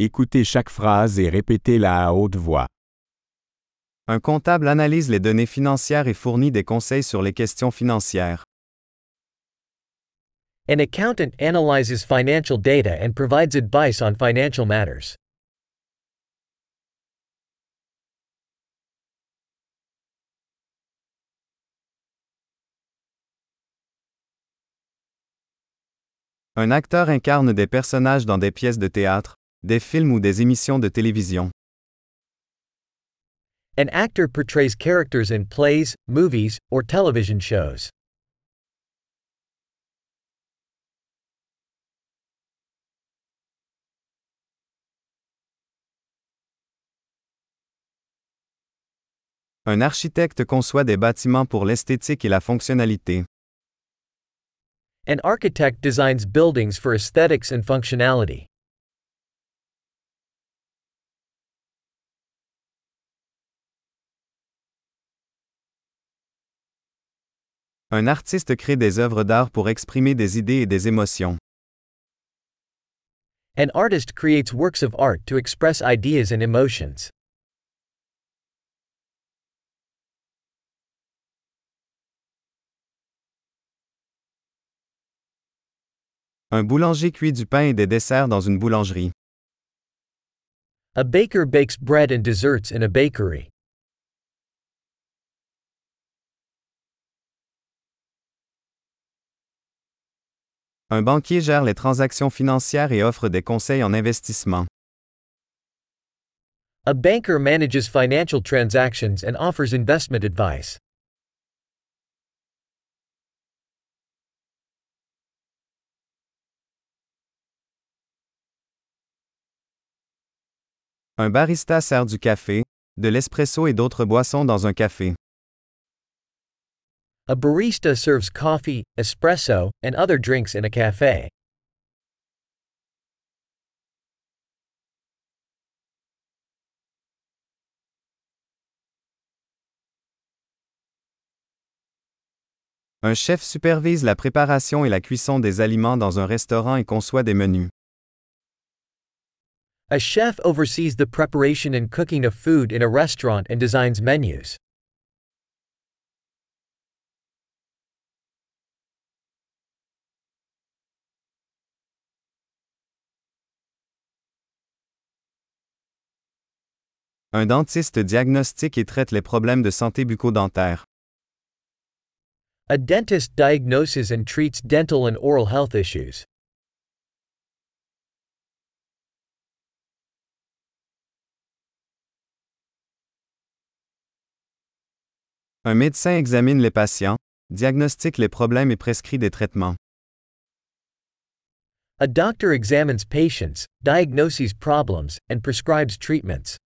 Écoutez chaque phrase et répétez-la à haute voix. Un comptable analyse les données financières et fournit des conseils sur les questions financières. An accountant analyzes financial data and provides advice on financial matters. Un acteur incarne des personnages dans des pièces de théâtre, des films ou des émissions de télévision. An actor portrays characters in plays, movies, or television shows. Un architecte conçoit des bâtiments pour l'esthétique et la fonctionnalité. An architect designs buildings for aesthetics and functionality. Un artiste crée des œuvres d'art pour exprimer des idées et des émotions. An artist creates works of art to express ideas and emotions. Un boulanger cuit du pain et des desserts dans une boulangerie. A baker bakes bread and desserts in a bakery. Un banquier gère les transactions financières et offre des conseils en investissement. A banker manages financial transactions and offers investment advice. Un barista sert du café, de l'espresso et d'autres boissons dans un café. A barista serves coffee, espresso, and other drinks in a cafe. Un chef supervise la préparation et la cuisson des aliments dans un restaurant et conçoit des menus. A chef oversees the preparation and cooking of food in a restaurant and designs menus. Un dentiste diagnostique et traite les problèmes de santé bucco-dentaire. A dentist diagnoses and treats dental and oral health issues. Un médecin examine les patients, diagnostique les problèmes et prescrit des traitements. A doctor examines patients, diagnoses problems, and prescribes treatments.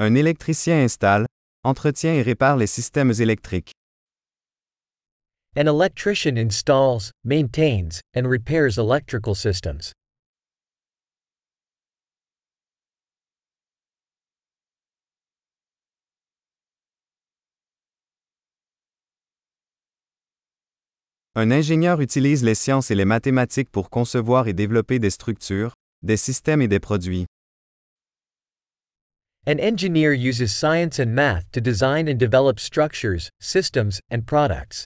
Un électricien installe, entretient et répare les systèmes électriques. An electrician installs, maintains, and repairs electrical systems. Un ingénieur utilise les sciences et les mathématiques pour concevoir et développer des structures, des systèmes et des produits. An engineer uses science and math to design and develop structures, systems, and products.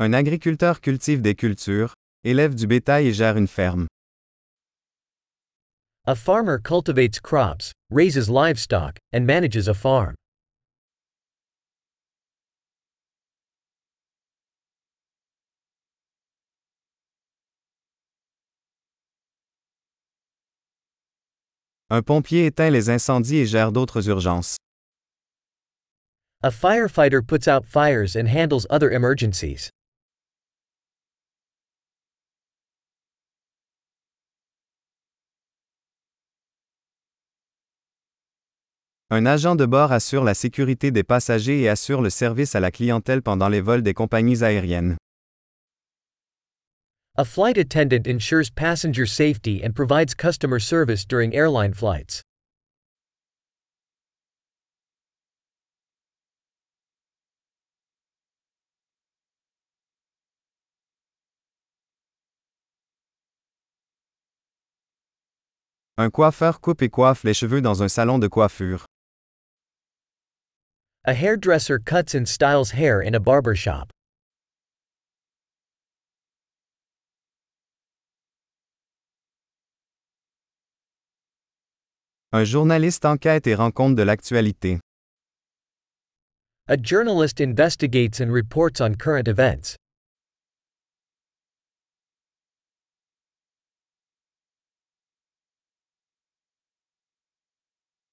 Un agriculteur cultive des cultures, élève du bétail et gère une ferme. A farmer cultivates crops, raises livestock, and manages a farm. Un pompier éteint les incendies et gère d'autres urgences. A firefighter puts out fires and handles other emergencies. Un agent de bord assure la sécurité des passagers et assure le service à la clientèle pendant les vols des compagnies aériennes. A flight attendant ensures passenger safety and provides customer service during airline flights. Un coiffeur coupe et coiffe les cheveux dans un salon de coiffure. A hairdresser cuts and styles hair in a barber shop. Un journaliste enquête et rend compte de l'actualité. A journalist investigates and reports on current events.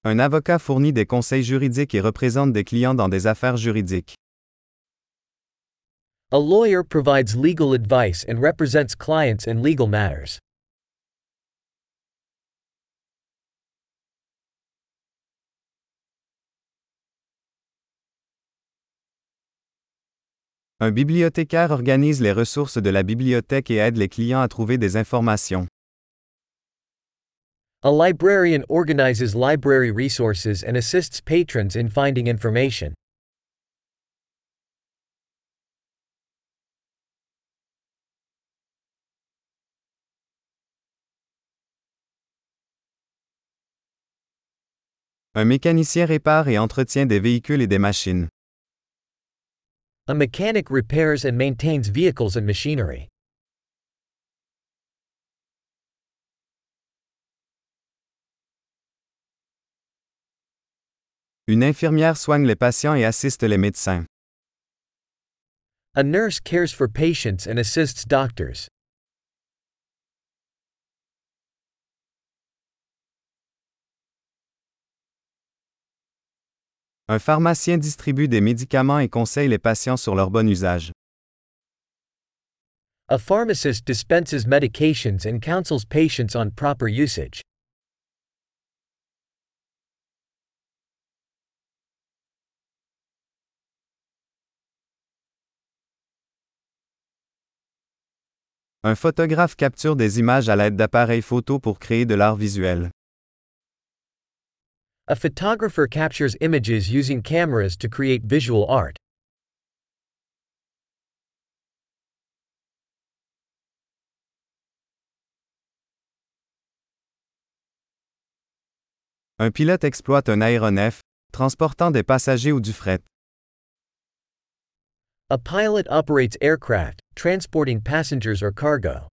Un avocat fournit des conseils juridiques et représente des clients dans des affaires juridiques. A lawyer provides legal advice and represents clients in legal matters. Un bibliothécaire organise les ressources de la bibliothèque et aide les clients à trouver des informations. A librarian organizes library resources and assists patrons in finding information. Un mécanicien répare et entretient des véhicules et des machines. A mechanic repairs and maintains vehicles and machinery. Une infirmière soigne les patients et assiste les médecins. A nurse cares for patients and assists doctors. Un pharmacien distribue des médicaments et conseille les patients sur leur bon usage. A pharmacist dispenses medications and counsels patients on proper usage. Un photographe capture des images à l'aide d'appareils photo pour créer de l'art visuel. A photographer captures images using cameras to create visual art. Un pilote exploite un aéronef, transportant des passagers ou du fret. A pilot operates aircraft, transporting passengers or cargo.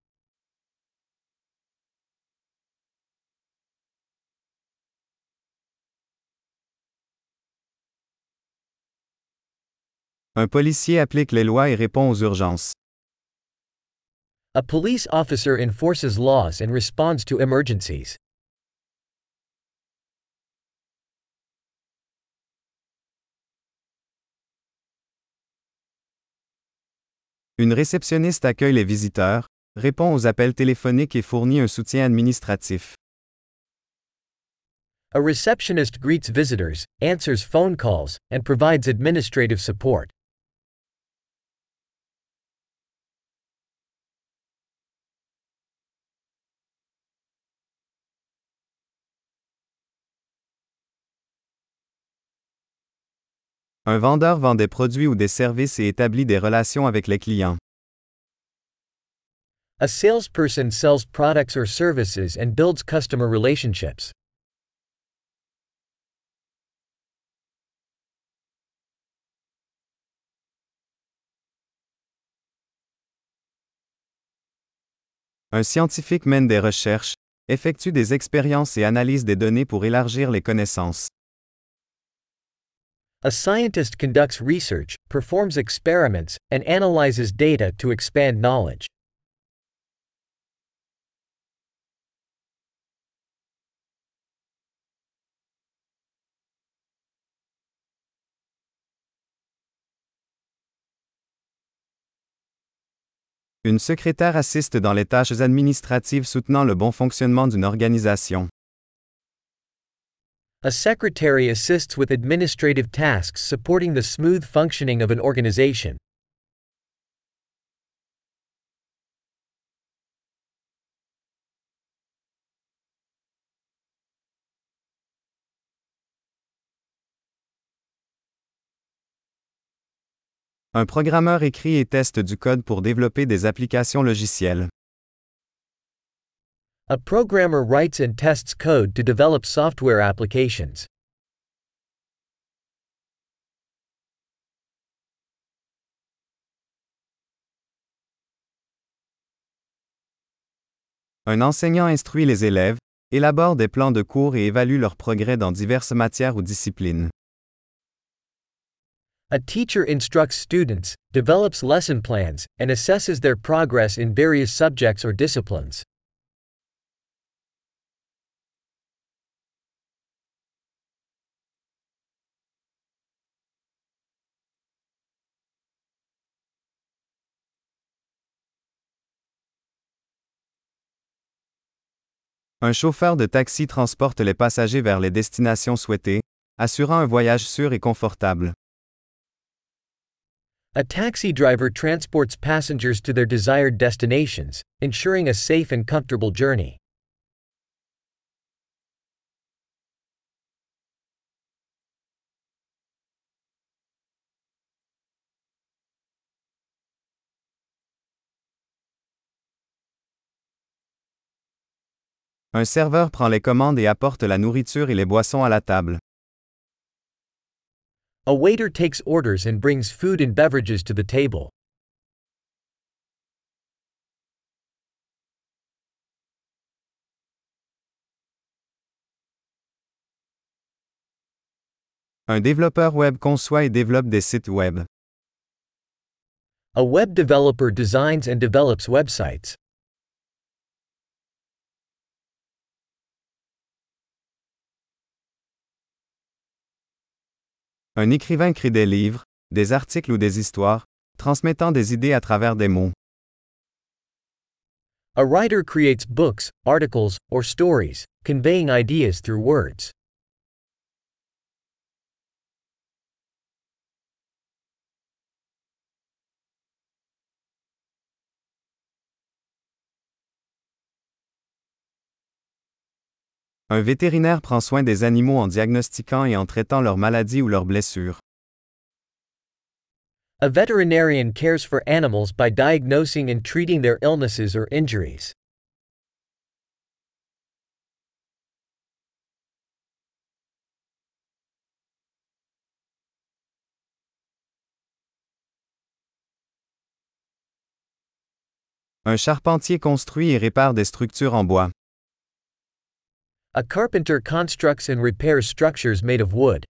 Un policier applique les lois et répond aux urgences. A police officer enforces laws and responds to emergencies. Une réceptionniste accueille les visiteurs, répond aux appels téléphoniques et fournit un soutien administratif. A receptionist greets visitors, answers phone calls, and provides administrative support. Un vendeur vend des produits ou des services et établit des relations avec les clients. A salesperson sells products or services and builds customer relationships. Un scientifique mène des recherches, effectue des expériences et analyse des données pour élargir les connaissances. A scientist conducts research, performs experiments, and analyzes data to expand knowledge. Une secrétaire assiste dans les tâches administratives soutenant le bon fonctionnement d'une organisation. A secretary assists with administrative tasks supporting the smooth functioning of an organization. Un programmeur écrit et teste du code pour développer des applications logicielles. A programmer writes and tests code to develop software applications. Un enseignant instruit les élèves, élabore des plans de cours et évalue leur progrès dans diverses matières ou disciplines. A teacher instructs students, develops lesson plans, and assesses their progress in various subjects or disciplines. Un chauffeur de taxi transporte les passagers vers les destinations souhaitées, assurant un voyage sûr et confortable. A taxi driver transports passengers to their desired destinations, ensuring a safe and comfortable journey. Un serveur prend les commandes et apporte la nourriture et les boissons à la table. A waiter takes orders and brings food and beverages to the table. Un développeur web conçoit et développe des sites web. A web developer designs and develops websites. Un écrivain crée des livres, des articles ou des histoires, transmettant des idées à travers des mots. A writer creates books, articles, or stories, conveying ideas through words. Un vétérinaire prend soin des animaux en diagnostiquant et en traitant leurs maladies ou leurs blessures. A veterinarian cares for animals by diagnosing and treating their illnesses or injuries. Un charpentier construit et répare des structures en bois. A carpenter constructs and repairs structures made of wood.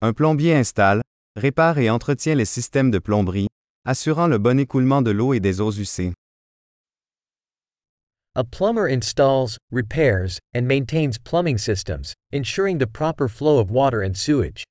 Un plombier installe, répare et entretient les systèmes de plomberie, assurant le bon écoulement de l'eau et des eaux usées. A plumber installs, repairs, and maintains plumbing systems, ensuring the proper flow of water and sewage.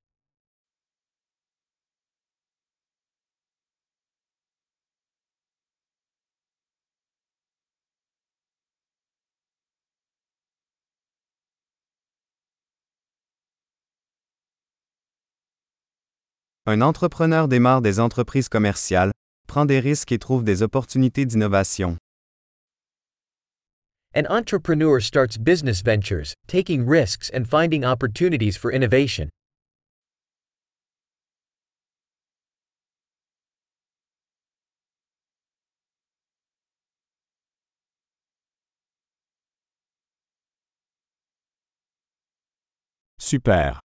Un entrepreneur démarre des entreprises commerciales, prend des risques et trouve des opportunités d'innovation. An entrepreneur starts business ventures, taking risks and finding opportunities for innovation. Super.